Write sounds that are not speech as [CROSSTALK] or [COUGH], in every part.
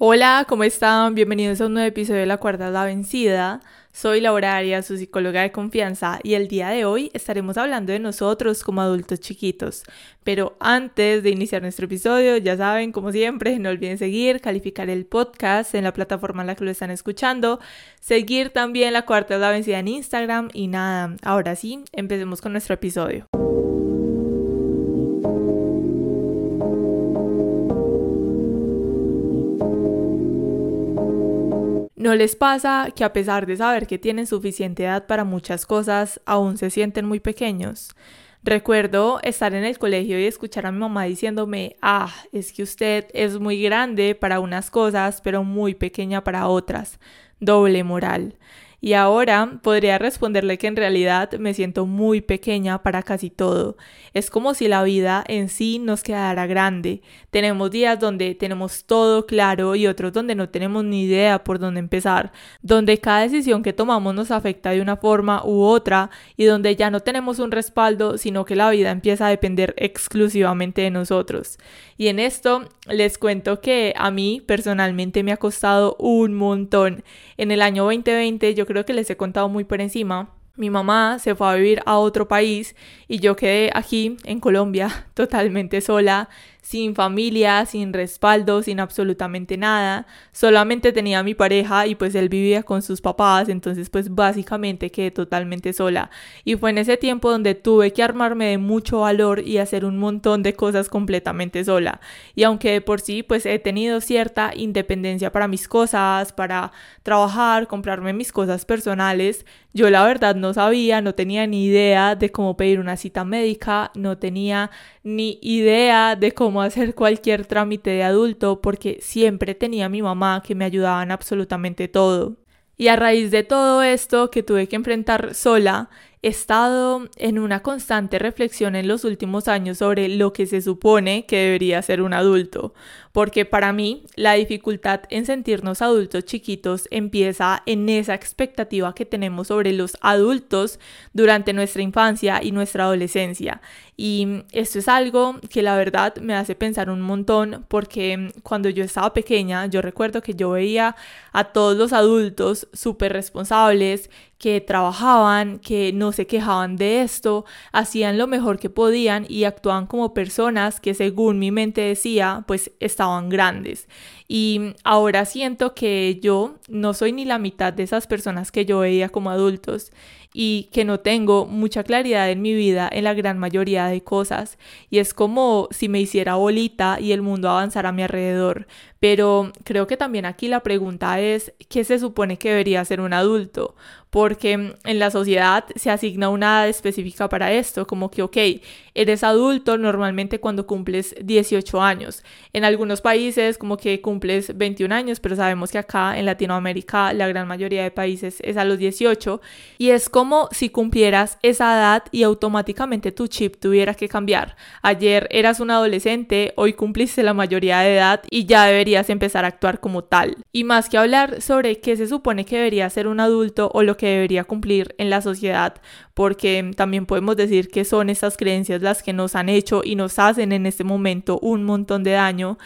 Hola, ¿cómo están? Bienvenidos a un nuevo episodio de La Cuarta la Vencida. Soy Laura Arias, su psicóloga de confianza, y el día de hoy estaremos hablando de nosotros como adultos chiquitos. Pero antes de iniciar nuestro episodio, ya saben, como siempre, no olviden seguir, calificar el podcast en la plataforma en la que lo están escuchando, seguir también La Cuarta la Vencida en Instagram y nada, ahora sí, empecemos con nuestro episodio. ¿No les pasa que a pesar de saber que tienen suficiente edad para muchas cosas, aún se sienten muy pequeños? Recuerdo estar en el colegio y escuchar a mi mamá diciéndome, ah, es que usted es muy grande para unas cosas, pero muy pequeña para otras. Doble moral. Y ahora podría responderle que en realidad me siento muy pequeña para casi todo. Es como si la vida en sí nos quedara grande. Tenemos días donde tenemos todo claro y otros donde no tenemos ni idea por dónde empezar, donde cada decisión que tomamos nos afecta de una forma u otra y donde ya no tenemos un respaldo, sino que la vida empieza a depender exclusivamente de nosotros. Y en esto les cuento que a mí personalmente me ha costado un montón. En el año 2020 yo creo que les he contado muy por encima. Mi mamá se fue a vivir a otro país y yo quedé aquí en Colombia [LAUGHS] totalmente sola, sin familia, sin respaldo, sin absolutamente nada. Solamente tenía a mi pareja y pues él vivía con sus papás, entonces pues básicamente quedé totalmente sola. Y fue en ese tiempo donde tuve que armarme de mucho valor y hacer un montón de cosas completamente sola. Y aunque de por sí pues he tenido cierta independencia para mis cosas, para trabajar, comprarme mis cosas personales, yo la verdad no sabía, no tenía ni idea de cómo pedir una cita médica, no tenía ni idea de cómo hacer cualquier trámite de adulto porque siempre tenía a mi mamá que me ayudaba en absolutamente todo. Y a raíz de todo esto que tuve que enfrentar sola, he estado en una constante reflexión en los últimos años sobre lo que se supone que debería ser un adulto, porque para mí la dificultad en sentirnos adultos chiquitos empieza en esa expectativa que tenemos sobre los adultos durante nuestra infancia y nuestra adolescencia. Y esto es algo que la verdad me hace pensar un montón porque cuando yo estaba pequeña yo recuerdo que yo veía a todos los adultos súper responsables que trabajaban, que no se quejaban de esto, hacían lo mejor que podían y actuaban como personas que según mi mente decía, pues estaban grandes. Y ahora siento que yo no soy ni la mitad de esas personas que yo veía como adultos y que no tengo mucha claridad en mi vida en la gran mayoría de cosas. Y es como si me hiciera bolita y el mundo avanzara a mi alrededor. Pero creo que también aquí la pregunta es, ¿qué se supone que debería ser un adulto? Porque en la sociedad se asigna una edad específica para esto, como que, ok, eres adulto normalmente cuando cumples 18 años. En algunos países como que cumples 21 años, pero sabemos que acá en Latinoamérica la gran mayoría de países es a los 18 y es como si cumplieras esa edad y automáticamente tu chip tuviera que cambiar. Ayer eras un adolescente, hoy cumpliste la mayoría de edad y ya deberías empezar a actuar como tal. Y más que hablar sobre qué se supone que debería ser un adulto o lo que debería cumplir en la sociedad, porque también podemos decir que son esas creencias las que nos han hecho y nos hacen en este momento un montón de daño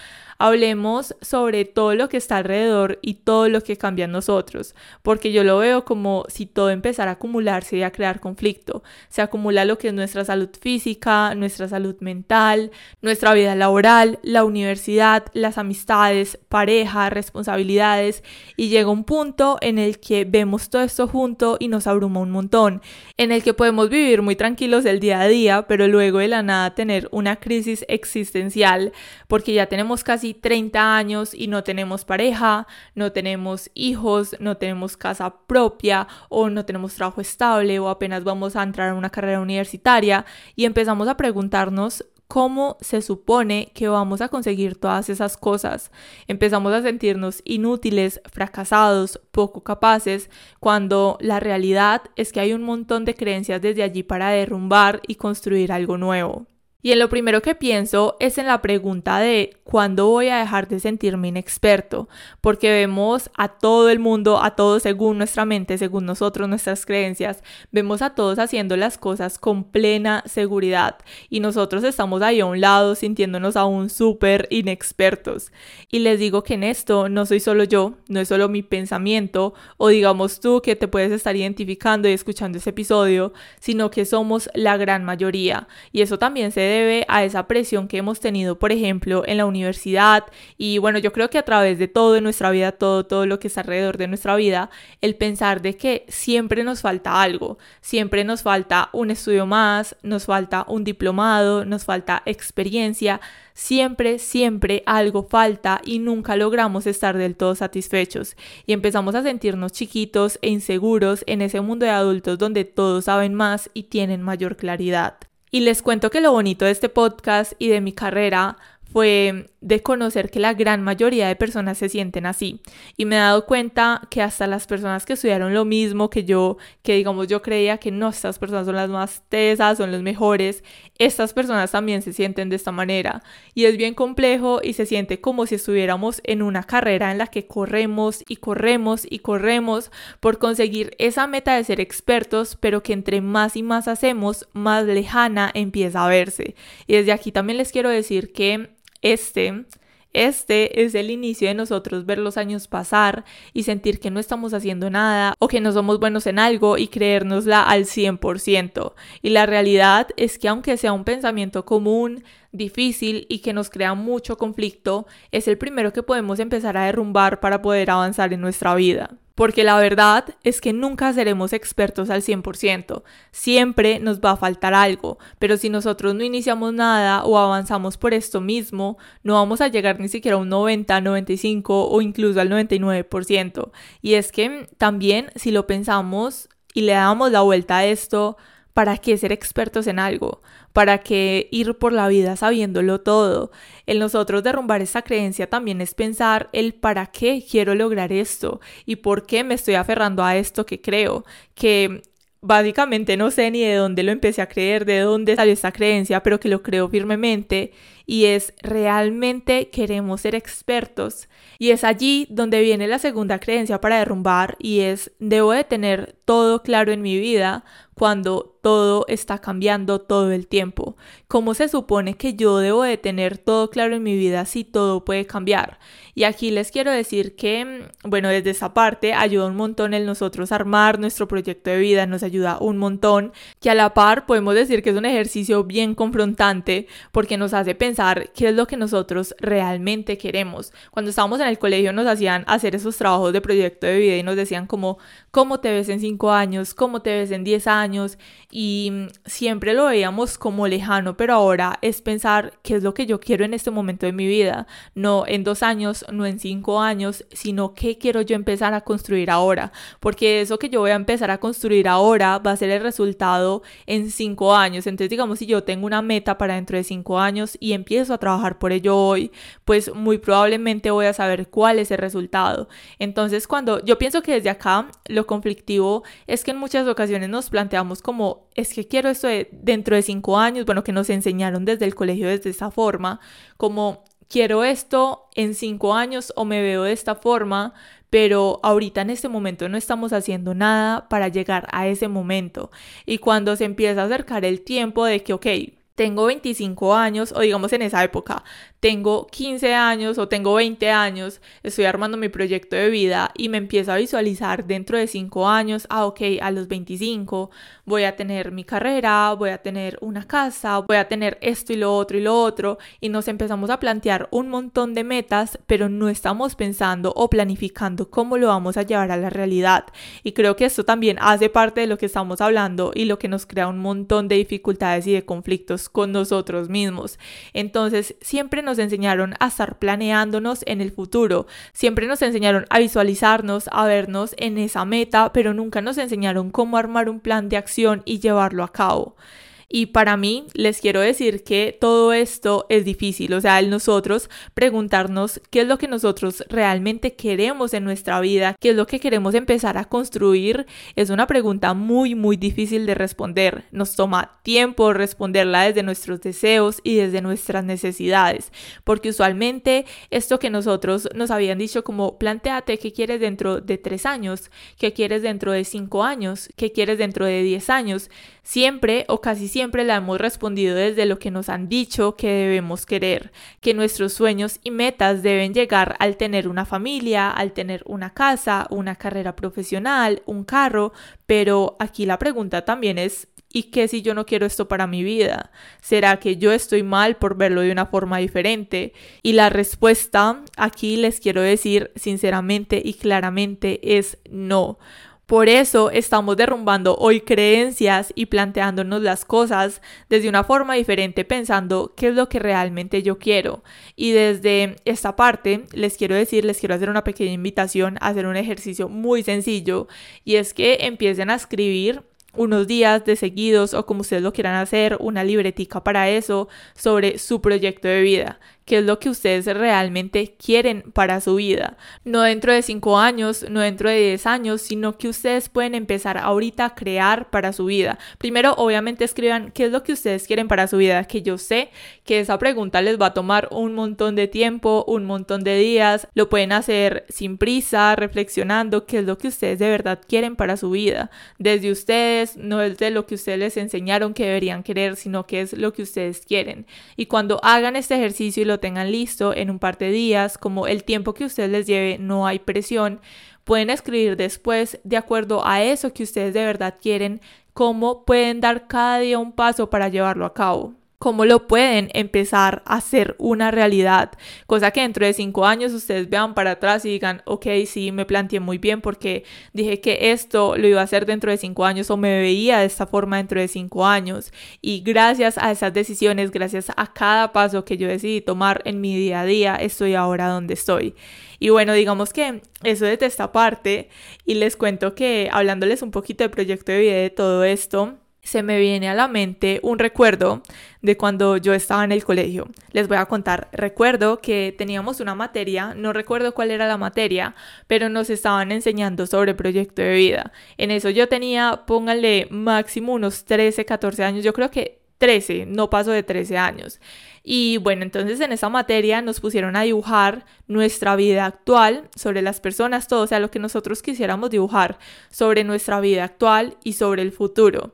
hablemos sobre todo lo que está alrededor y todo lo que cambia en nosotros, porque yo lo veo como si todo empezara a acumularse y a crear conflicto. Se acumula lo que es nuestra salud física, nuestra salud mental, nuestra vida laboral, la universidad, las amistades, pareja, responsabilidades, y llega un punto en el que vemos todo esto junto y nos abruma un montón, en el que podemos vivir muy tranquilos el día a día, pero luego de la nada tener una crisis existencial, porque ya tenemos casi 30 años y no tenemos pareja, no tenemos hijos, no tenemos casa propia o no tenemos trabajo estable o apenas vamos a entrar a una carrera universitaria y empezamos a preguntarnos cómo se supone que vamos a conseguir todas esas cosas. Empezamos a sentirnos inútiles, fracasados, poco capaces, cuando la realidad es que hay un montón de creencias desde allí para derrumbar y construir algo nuevo. Y en lo primero que pienso es en la pregunta de cuándo voy a dejar de sentirme inexperto, porque vemos a todo el mundo, a todos según nuestra mente, según nosotros, nuestras creencias, vemos a todos haciendo las cosas con plena seguridad. Y nosotros estamos ahí a un lado sintiéndonos aún súper inexpertos. Y les digo que en esto no soy solo yo, no es solo mi pensamiento o digamos tú que te puedes estar identificando y escuchando ese episodio, sino que somos la gran mayoría. Y eso también se debe a esa presión que hemos tenido, por ejemplo, en la universidad y bueno, yo creo que a través de todo en nuestra vida, todo, todo lo que está alrededor de nuestra vida, el pensar de que siempre nos falta algo, siempre nos falta un estudio más, nos falta un diplomado, nos falta experiencia, siempre, siempre algo falta y nunca logramos estar del todo satisfechos y empezamos a sentirnos chiquitos e inseguros en ese mundo de adultos donde todos saben más y tienen mayor claridad. Y les cuento que lo bonito de este podcast y de mi carrera fue de conocer que la gran mayoría de personas se sienten así. Y me he dado cuenta que hasta las personas que estudiaron lo mismo que yo, que digamos yo creía que no, estas personas son las más tesas, son los mejores, estas personas también se sienten de esta manera. Y es bien complejo y se siente como si estuviéramos en una carrera en la que corremos y corremos y corremos por conseguir esa meta de ser expertos, pero que entre más y más hacemos, más lejana empieza a verse. Y desde aquí también les quiero decir que este, este es el inicio de nosotros ver los años pasar y sentir que no estamos haciendo nada o que no somos buenos en algo y creérnosla al 100%. Y la realidad es que aunque sea un pensamiento común, difícil y que nos crea mucho conflicto, es el primero que podemos empezar a derrumbar para poder avanzar en nuestra vida. Porque la verdad es que nunca seremos expertos al 100%, siempre nos va a faltar algo, pero si nosotros no iniciamos nada o avanzamos por esto mismo, no vamos a llegar ni siquiera a un 90, 95 o incluso al 99%. Y es que también si lo pensamos y le damos la vuelta a esto, ¿para qué ser expertos en algo? ¿Para qué ir por la vida sabiéndolo todo? El nosotros derrumbar esa creencia también es pensar el para qué quiero lograr esto y por qué me estoy aferrando a esto que creo, que básicamente no sé ni de dónde lo empecé a creer, de dónde salió esta creencia, pero que lo creo firmemente y es realmente queremos ser expertos. Y es allí donde viene la segunda creencia para derrumbar y es debo de tener todo claro en mi vida cuando todo está cambiando todo el tiempo. ¿Cómo se supone que yo debo de tener todo claro en mi vida si todo puede cambiar? Y aquí les quiero decir que, mm, bueno, desde esa parte ayuda un montón el nosotros armar nuestro proyecto de vida, nos ayuda un montón, que a la par podemos decir que es un ejercicio bien confrontante porque nos hace pensar qué es lo que nosotros realmente queremos. Cuando estábamos en el colegio nos hacían hacer esos trabajos de proyecto de vida y nos decían como, ¿cómo te ves en cinco años? ¿Cómo te ves en diez años? Y mm, siempre lo veíamos como lejano, pero ahora es pensar qué es lo que yo quiero en este momento de mi vida, no en dos años, no en cinco años, sino qué quiero yo empezar a construir ahora, porque eso que yo voy a empezar a construir ahora va a ser el resultado en cinco años. Entonces, digamos, si yo tengo una meta para dentro de cinco años y empiezo a trabajar por ello hoy, pues muy probablemente voy a saber cuál es el resultado. Entonces, cuando yo pienso que desde acá lo conflictivo es que en muchas ocasiones nos planteamos como, es que quiero esto dentro de cinco años, bueno, que nos enseñaron desde el colegio desde esa forma, como quiero esto en cinco años o me veo de esta forma, pero ahorita en este momento no estamos haciendo nada para llegar a ese momento. Y cuando se empieza a acercar el tiempo de que, ok, tengo 25 años o digamos en esa época, tengo 15 años o tengo 20 años, estoy armando mi proyecto de vida y me empiezo a visualizar dentro de 5 años, ah, ok, a los 25 voy a tener mi carrera, voy a tener una casa, voy a tener esto y lo otro y lo otro y nos empezamos a plantear un montón de metas, pero no estamos pensando o planificando cómo lo vamos a llevar a la realidad. Y creo que esto también hace parte de lo que estamos hablando y lo que nos crea un montón de dificultades y de conflictos con nosotros mismos. Entonces, siempre nos nos enseñaron a estar planeándonos en el futuro, siempre nos enseñaron a visualizarnos, a vernos en esa meta, pero nunca nos enseñaron cómo armar un plan de acción y llevarlo a cabo. Y para mí, les quiero decir que todo esto es difícil, o sea, el nosotros preguntarnos qué es lo que nosotros realmente queremos en nuestra vida, qué es lo que queremos empezar a construir, es una pregunta muy, muy difícil de responder. Nos toma tiempo responderla desde nuestros deseos y desde nuestras necesidades, porque usualmente esto que nosotros nos habían dicho como planteate qué quieres dentro de tres años, qué quieres dentro de cinco años, qué quieres dentro de diez años, siempre o casi siempre la hemos respondido desde lo que nos han dicho que debemos querer, que nuestros sueños y metas deben llegar al tener una familia, al tener una casa, una carrera profesional, un carro, pero aquí la pregunta también es ¿Y qué si yo no quiero esto para mi vida? ¿Será que yo estoy mal por verlo de una forma diferente? Y la respuesta aquí les quiero decir sinceramente y claramente es no. Por eso estamos derrumbando hoy creencias y planteándonos las cosas desde una forma diferente, pensando qué es lo que realmente yo quiero. Y desde esta parte les quiero decir, les quiero hacer una pequeña invitación a hacer un ejercicio muy sencillo y es que empiecen a escribir unos días de seguidos o como ustedes lo quieran hacer, una libretica para eso sobre su proyecto de vida qué es lo que ustedes realmente quieren para su vida. No dentro de 5 años, no dentro de 10 años, sino que ustedes pueden empezar ahorita a crear para su vida. Primero, obviamente, escriban qué es lo que ustedes quieren para su vida, que yo sé que esa pregunta les va a tomar un montón de tiempo, un montón de días. Lo pueden hacer sin prisa, reflexionando qué es lo que ustedes de verdad quieren para su vida. Desde ustedes, no es de lo que ustedes les enseñaron que deberían querer, sino que es lo que ustedes quieren. Y cuando hagan este ejercicio y lo tengan listo en un par de días, como el tiempo que ustedes les lleve, no hay presión. Pueden escribir después, de acuerdo a eso que ustedes de verdad quieren, cómo pueden dar cada día un paso para llevarlo a cabo cómo lo pueden empezar a hacer una realidad. Cosa que dentro de cinco años ustedes vean para atrás y digan, ok, sí, me planteé muy bien porque dije que esto lo iba a hacer dentro de cinco años o me veía de esta forma dentro de cinco años. Y gracias a esas decisiones, gracias a cada paso que yo decidí tomar en mi día a día, estoy ahora donde estoy. Y bueno, digamos que eso desde esta parte y les cuento que hablándoles un poquito del proyecto de vida de todo esto, se me viene a la mente un recuerdo de cuando yo estaba en el colegio. Les voy a contar, recuerdo que teníamos una materia, no recuerdo cuál era la materia, pero nos estaban enseñando sobre proyecto de vida. En eso yo tenía, pónganle máximo unos 13, 14 años, yo creo que 13, no paso de 13 años. Y bueno, entonces en esa materia nos pusieron a dibujar nuestra vida actual sobre las personas, todo, o sea, lo que nosotros quisiéramos dibujar sobre nuestra vida actual y sobre el futuro.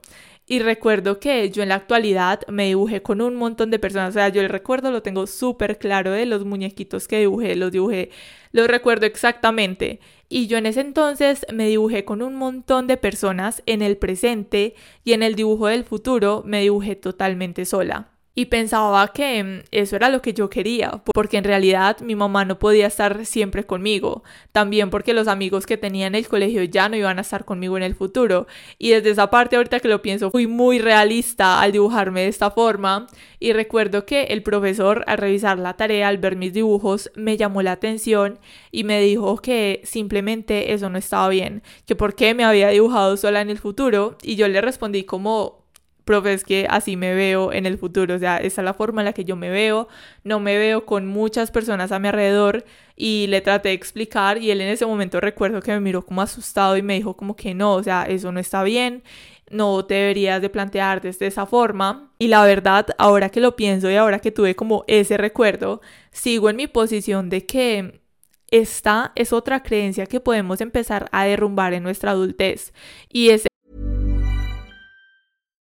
Y recuerdo que yo en la actualidad me dibujé con un montón de personas. O sea, yo el recuerdo lo tengo súper claro de los muñequitos que dibujé. Los dibujé, los recuerdo exactamente. Y yo en ese entonces me dibujé con un montón de personas en el presente y en el dibujo del futuro me dibujé totalmente sola y pensaba que mm, eso era lo que yo quería, porque en realidad mi mamá no podía estar siempre conmigo, también porque los amigos que tenía en el colegio ya no iban a estar conmigo en el futuro, y desde esa parte ahorita que lo pienso fui muy realista al dibujarme de esta forma, y recuerdo que el profesor al revisar la tarea, al ver mis dibujos, me llamó la atención y me dijo que simplemente eso no estaba bien, que por qué me había dibujado sola en el futuro, y yo le respondí como profe, es que así me veo en el futuro, o sea, esa es la forma en la que yo me veo, no me veo con muchas personas a mi alrededor y le traté de explicar y él en ese momento recuerdo que me miró como asustado y me dijo como que no, o sea, eso no está bien, no te deberías de plantear desde esa forma. Y la verdad, ahora que lo pienso y ahora que tuve como ese recuerdo, sigo en mi posición de que esta es otra creencia que podemos empezar a derrumbar en nuestra adultez y es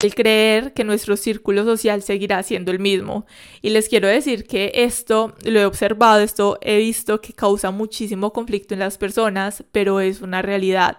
el creer que nuestro círculo social seguirá siendo el mismo. Y les quiero decir que esto lo he observado, esto he visto que causa muchísimo conflicto en las personas, pero es una realidad.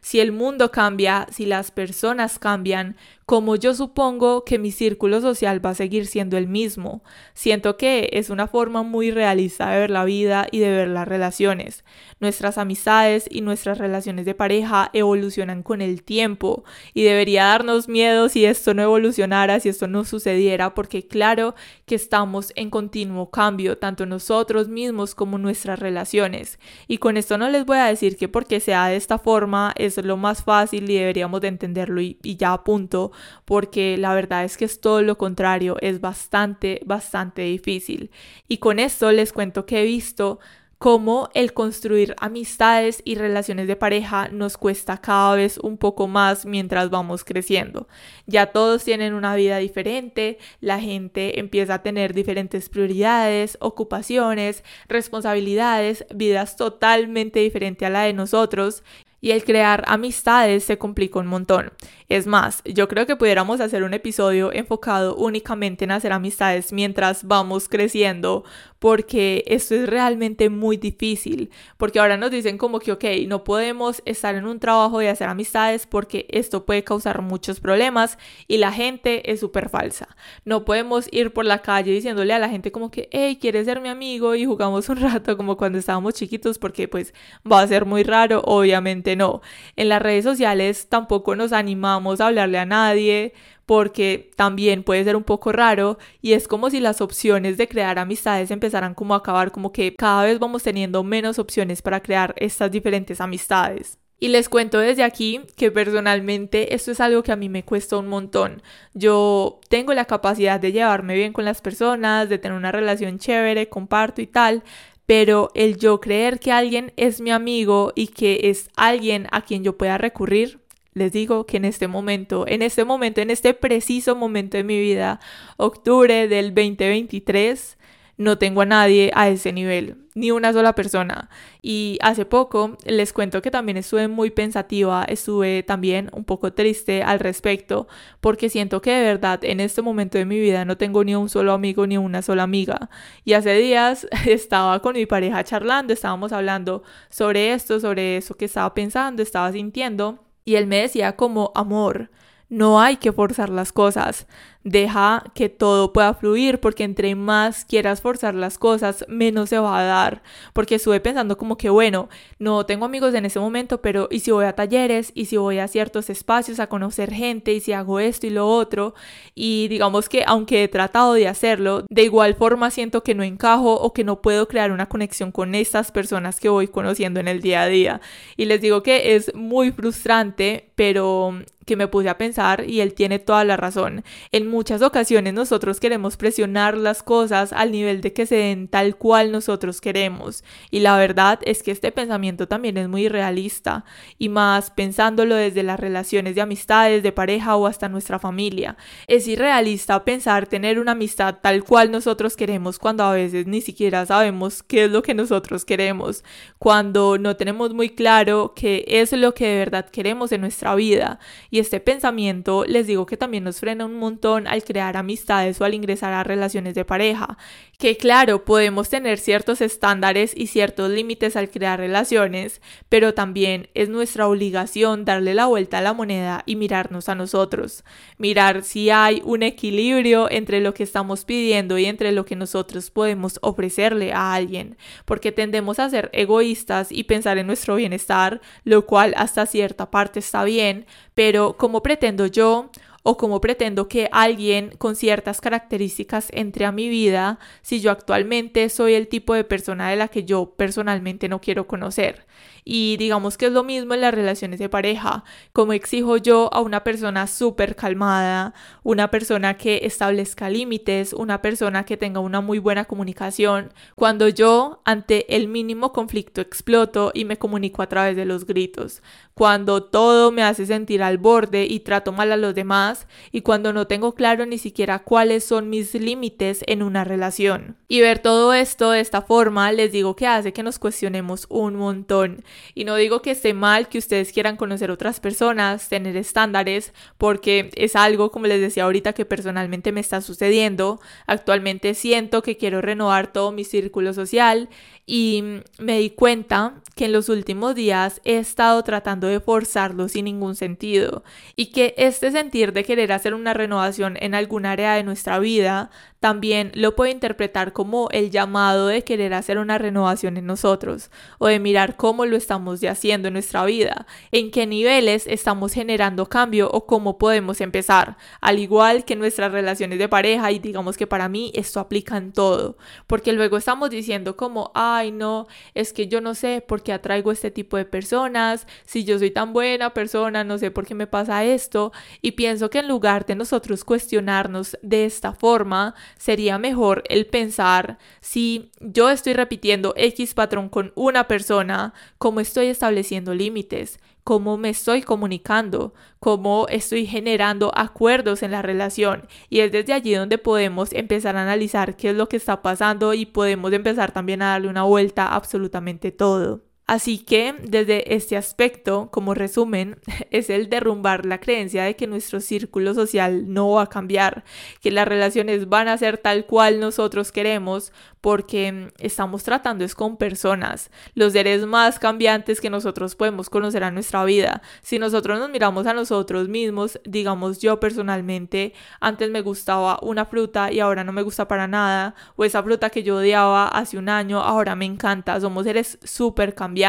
Si el mundo cambia, si las personas cambian, como yo supongo que mi círculo social va a seguir siendo el mismo. Siento que es una forma muy realista de ver la vida y de ver las relaciones. Nuestras amistades y nuestras relaciones de pareja evolucionan con el tiempo y debería darnos miedo si esto no evolucionara, si esto no sucediera, porque claro que estamos en continuo cambio, tanto nosotros mismos como nuestras relaciones. Y con esto no les voy a decir que porque sea de esta forma es lo más fácil y deberíamos de entenderlo y, y ya a punto porque la verdad es que es todo lo contrario, es bastante, bastante difícil. Y con esto les cuento que he visto cómo el construir amistades y relaciones de pareja nos cuesta cada vez un poco más mientras vamos creciendo. Ya todos tienen una vida diferente, la gente empieza a tener diferentes prioridades, ocupaciones, responsabilidades, vidas totalmente diferentes a la de nosotros y el crear amistades se complica un montón. Es más, yo creo que pudiéramos hacer un episodio enfocado únicamente en hacer amistades mientras vamos creciendo, porque esto es realmente muy difícil, porque ahora nos dicen como que, ok, no podemos estar en un trabajo y hacer amistades porque esto puede causar muchos problemas y la gente es súper falsa. No podemos ir por la calle diciéndole a la gente como que, hey, ¿quieres ser mi amigo? Y jugamos un rato como cuando estábamos chiquitos porque pues va a ser muy raro, obviamente no. En las redes sociales tampoco nos animamos a hablarle a nadie porque también puede ser un poco raro y es como si las opciones de crear amistades empezaran como a acabar, como que cada vez vamos teniendo menos opciones para crear estas diferentes amistades. Y les cuento desde aquí que personalmente esto es algo que a mí me cuesta un montón. Yo tengo la capacidad de llevarme bien con las personas, de tener una relación chévere, comparto y tal, pero el yo creer que alguien es mi amigo y que es alguien a quien yo pueda recurrir, les digo que en este momento, en este momento, en este preciso momento de mi vida, octubre del 2023, no tengo a nadie a ese nivel, ni una sola persona. Y hace poco les cuento que también estuve muy pensativa, estuve también un poco triste al respecto, porque siento que de verdad en este momento de mi vida no tengo ni un solo amigo ni una sola amiga. Y hace días [LAUGHS] estaba con mi pareja charlando, estábamos hablando sobre esto, sobre eso que estaba pensando, estaba sintiendo, y él me decía como amor. No hay que forzar las cosas deja que todo pueda fluir, porque entre más quieras forzar las cosas, menos se va a dar. Porque estuve pensando como que, bueno, no tengo amigos en ese momento, pero ¿y si voy a talleres? ¿Y si voy a ciertos espacios a conocer gente? ¿Y si hago esto y lo otro? Y digamos que aunque he tratado de hacerlo, de igual forma siento que no encajo o que no puedo crear una conexión con estas personas que voy conociendo en el día a día. Y les digo que es muy frustrante, pero que me puse a pensar y él tiene toda la razón. Muchas ocasiones nosotros queremos presionar las cosas al nivel de que se den tal cual nosotros queremos. Y la verdad es que este pensamiento también es muy realista y más pensándolo desde las relaciones de amistades, de pareja o hasta nuestra familia. Es irrealista pensar tener una amistad tal cual nosotros queremos cuando a veces ni siquiera sabemos qué es lo que nosotros queremos, cuando no tenemos muy claro qué es lo que de verdad queremos en nuestra vida. Y este pensamiento les digo que también nos frena un montón al crear amistades o al ingresar a relaciones de pareja. Que claro, podemos tener ciertos estándares y ciertos límites al crear relaciones, pero también es nuestra obligación darle la vuelta a la moneda y mirarnos a nosotros. Mirar si hay un equilibrio entre lo que estamos pidiendo y entre lo que nosotros podemos ofrecerle a alguien, porque tendemos a ser egoístas y pensar en nuestro bienestar, lo cual hasta cierta parte está bien, pero ¿cómo pretendo yo o cómo pretendo que alguien con ciertas características entre a mi vida si yo actualmente soy el tipo de persona de la que yo personalmente no quiero conocer. Y digamos que es lo mismo en las relaciones de pareja, como exijo yo a una persona súper calmada, una persona que establezca límites, una persona que tenga una muy buena comunicación, cuando yo ante el mínimo conflicto exploto y me comunico a través de los gritos, cuando todo me hace sentir al borde y trato mal a los demás y cuando no tengo claro ni siquiera cuáles son mis límites en una relación. Y ver todo esto de esta forma les digo que hace que nos cuestionemos un montón y no digo que esté mal que ustedes quieran conocer otras personas, tener estándares, porque es algo, como les decía ahorita, que personalmente me está sucediendo. Actualmente siento que quiero renovar todo mi círculo social y me di cuenta que en los últimos días he estado tratando de forzarlo sin ningún sentido y que este sentir de querer hacer una renovación en algún área de nuestra vida también lo puedo interpretar como el llamado de querer hacer una renovación en nosotros o de mirar cómo lo estamos haciendo en nuestra vida, en qué niveles estamos generando cambio o cómo podemos empezar, al igual que nuestras relaciones de pareja y digamos que para mí esto aplica en todo, porque luego estamos diciendo como, ay no, es que yo no sé por qué atraigo este tipo de personas, si yo soy tan buena persona, no sé por qué me pasa esto y pienso que en lugar de nosotros cuestionarnos de esta forma, sería mejor el pensar si yo estoy repitiendo X patrón con una persona, cómo estoy estableciendo límites, cómo me estoy comunicando, cómo estoy generando acuerdos en la relación. Y es desde allí donde podemos empezar a analizar qué es lo que está pasando y podemos empezar también a darle una vuelta a absolutamente todo. Así que desde este aspecto, como resumen, [LAUGHS] es el derrumbar la creencia de que nuestro círculo social no va a cambiar, que las relaciones van a ser tal cual nosotros queremos, porque estamos tratando es con personas, los seres más cambiantes que nosotros podemos conocer a nuestra vida. Si nosotros nos miramos a nosotros mismos, digamos yo personalmente, antes me gustaba una fruta y ahora no me gusta para nada, o esa fruta que yo odiaba hace un año, ahora me encanta, somos seres súper cambiantes.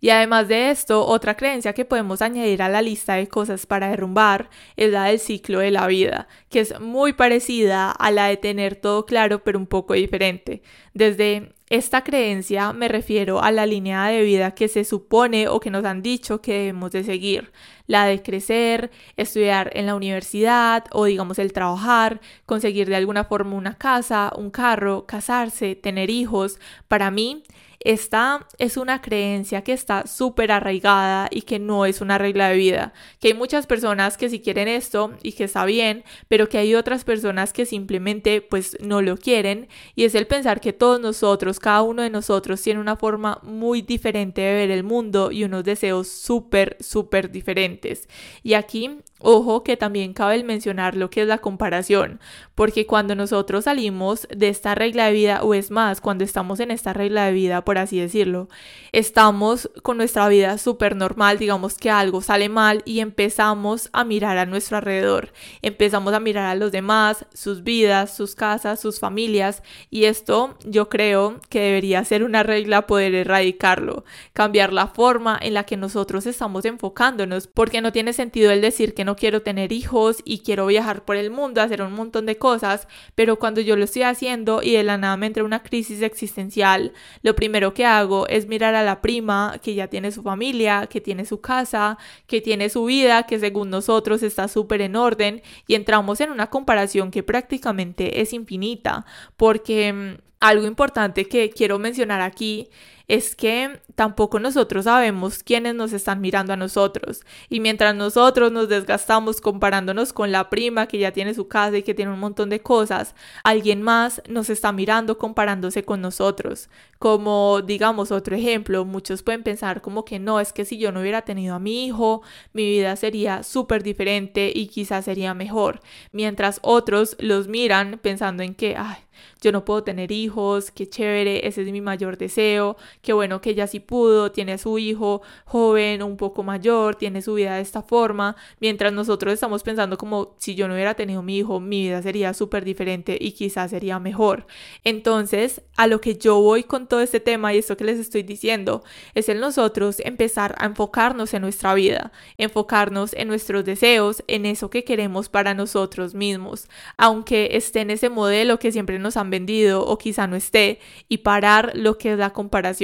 Y además de esto, otra creencia que podemos añadir a la lista de cosas para derrumbar es la del ciclo de la vida, que es muy parecida a la de tener todo claro pero un poco diferente. Desde esta creencia me refiero a la línea de vida que se supone o que nos han dicho que debemos de seguir, la de crecer, estudiar en la universidad o digamos el trabajar, conseguir de alguna forma una casa, un carro, casarse, tener hijos. Para mí, esta es una creencia que está súper arraigada y que no es una regla de vida. Que hay muchas personas que sí quieren esto y que está bien, pero que hay otras personas que simplemente pues no lo quieren. Y es el pensar que todos nosotros, cada uno de nosotros tiene una forma muy diferente de ver el mundo y unos deseos súper, súper diferentes. Y aquí Ojo que también cabe mencionar lo que es la comparación, porque cuando nosotros salimos de esta regla de vida, o es más, cuando estamos en esta regla de vida, por así decirlo, estamos con nuestra vida súper normal, digamos que algo sale mal y empezamos a mirar a nuestro alrededor, empezamos a mirar a los demás, sus vidas, sus casas, sus familias, y esto yo creo que debería ser una regla poder erradicarlo, cambiar la forma en la que nosotros estamos enfocándonos, porque no tiene sentido el decir que no quiero tener hijos y quiero viajar por el mundo, hacer un montón de cosas, pero cuando yo lo estoy haciendo y de la nada me entra una crisis existencial, lo primero que hago es mirar a la prima que ya tiene su familia, que tiene su casa, que tiene su vida, que según nosotros está súper en orden y entramos en una comparación que prácticamente es infinita, porque mm, algo importante que quiero mencionar aquí es que tampoco nosotros sabemos quiénes nos están mirando a nosotros. Y mientras nosotros nos desgastamos comparándonos con la prima que ya tiene su casa y que tiene un montón de cosas, alguien más nos está mirando comparándose con nosotros. Como digamos otro ejemplo, muchos pueden pensar como que no, es que si yo no hubiera tenido a mi hijo, mi vida sería súper diferente y quizás sería mejor. Mientras otros los miran pensando en que, ay, yo no puedo tener hijos, qué chévere, ese es mi mayor deseo, qué bueno que ella sí pudo, tiene a su hijo joven, un poco mayor, tiene su vida de esta forma, mientras nosotros estamos pensando como si yo no hubiera tenido mi hijo, mi vida sería súper diferente y quizás sería mejor. Entonces, a lo que yo voy con todo este tema y esto que les estoy diciendo, es el nosotros empezar a enfocarnos en nuestra vida, enfocarnos en nuestros deseos, en eso que queremos para nosotros mismos, aunque esté en ese modelo que siempre nos han vendido o quizá no esté y parar lo que es la comparación.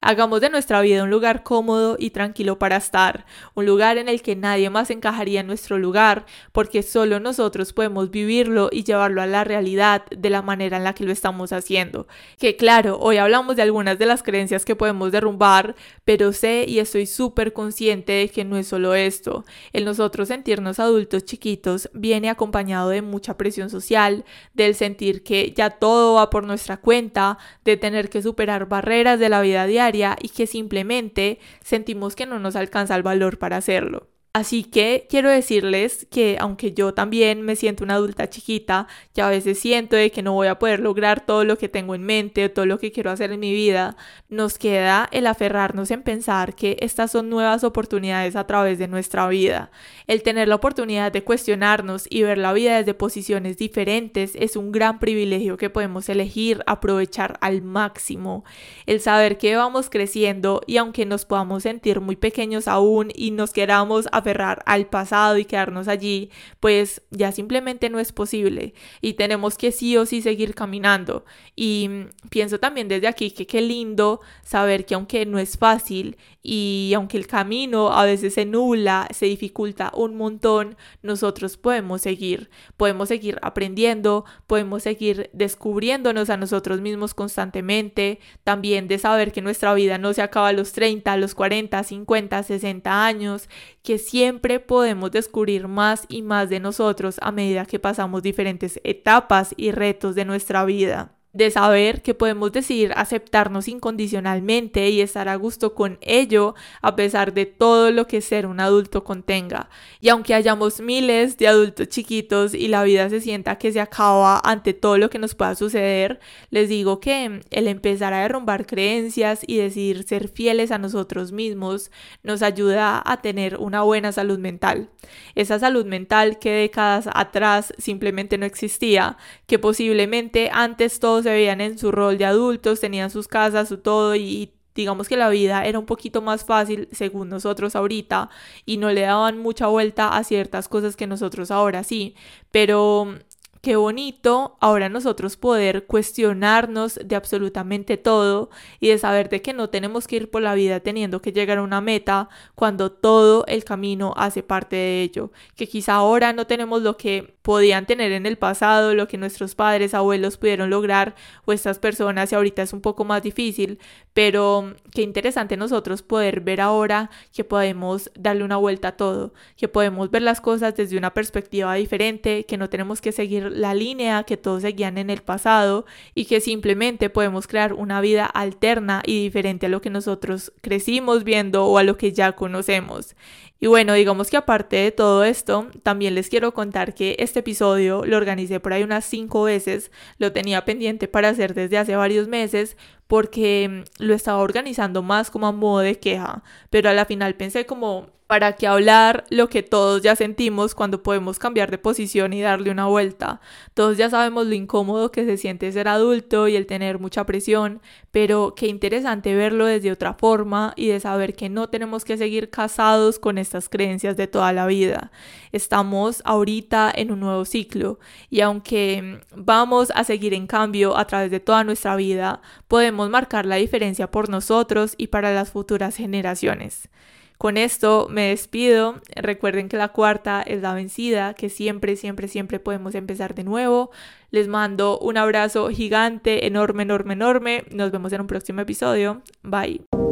Hagamos de nuestra vida un lugar cómodo y tranquilo para estar, un lugar en el que nadie más encajaría en nuestro lugar porque solo nosotros podemos vivirlo y llevarlo a la realidad de la manera en la que lo estamos haciendo. Que claro, hoy hablamos de algunas de las creencias que podemos derrumbar, pero sé y estoy súper consciente de que no es solo esto. El nosotros sentirnos adultos chiquitos viene acompañado de mucha presión social, del sentir que ya todo va por nuestra cuenta, de tener que superar barreras de la vida diaria y que simplemente sentimos que no nos alcanza el valor para hacerlo. Así que quiero decirles que aunque yo también me siento una adulta chiquita, que a veces siento de que no voy a poder lograr todo lo que tengo en mente, todo lo que quiero hacer en mi vida, nos queda el aferrarnos en pensar que estas son nuevas oportunidades a través de nuestra vida. El tener la oportunidad de cuestionarnos y ver la vida desde posiciones diferentes es un gran privilegio que podemos elegir aprovechar al máximo. El saber que vamos creciendo y aunque nos podamos sentir muy pequeños aún y nos queramos aferrar al pasado y quedarnos allí, pues ya simplemente no es posible y tenemos que sí o sí seguir caminando. Y mm, pienso también desde aquí que qué lindo saber que aunque no es fácil y aunque el camino a veces se nula, se dificulta un montón, nosotros podemos seguir, podemos seguir aprendiendo, podemos seguir descubriéndonos a nosotros mismos constantemente, también de saber que nuestra vida no se acaba a los 30, a los 40, 50, 60 años, que siempre podemos descubrir más y más de nosotros a medida que pasamos diferentes etapas y retos de nuestra vida de saber que podemos decidir aceptarnos incondicionalmente y estar a gusto con ello a pesar de todo lo que ser un adulto contenga. Y aunque hayamos miles de adultos chiquitos y la vida se sienta que se acaba ante todo lo que nos pueda suceder, les digo que el empezar a derrumbar creencias y decidir ser fieles a nosotros mismos nos ayuda a tener una buena salud mental. Esa salud mental que décadas atrás simplemente no existía, que posiblemente antes todos se veían en su rol de adultos, tenían sus casas, su todo y digamos que la vida era un poquito más fácil según nosotros ahorita y no le daban mucha vuelta a ciertas cosas que nosotros ahora sí, pero qué bonito ahora nosotros poder cuestionarnos de absolutamente todo y de saber de que no tenemos que ir por la vida teniendo que llegar a una meta cuando todo el camino hace parte de ello, que quizá ahora no tenemos lo que podían tener en el pasado, lo que nuestros padres, abuelos pudieron lograr o estas personas y ahorita es un poco más difícil, pero qué interesante nosotros poder ver ahora que podemos darle una vuelta a todo, que podemos ver las cosas desde una perspectiva diferente, que no tenemos que seguir la línea que todos seguían en el pasado y que simplemente podemos crear una vida alterna y diferente a lo que nosotros crecimos viendo o a lo que ya conocemos. Y bueno, digamos que aparte de todo esto, también les quiero contar que este episodio lo organicé por ahí unas cinco veces, lo tenía pendiente para hacer desde hace varios meses porque lo estaba organizando más como a modo de queja, pero a la final pensé como ¿Para qué hablar lo que todos ya sentimos cuando podemos cambiar de posición y darle una vuelta? Todos ya sabemos lo incómodo que se siente ser adulto y el tener mucha presión, pero qué interesante verlo desde otra forma y de saber que no tenemos que seguir casados con estas creencias de toda la vida. Estamos ahorita en un nuevo ciclo y aunque vamos a seguir en cambio a través de toda nuestra vida, podemos marcar la diferencia por nosotros y para las futuras generaciones. Con esto me despido. Recuerden que la cuarta es la vencida, que siempre, siempre, siempre podemos empezar de nuevo. Les mando un abrazo gigante, enorme, enorme, enorme. Nos vemos en un próximo episodio. Bye.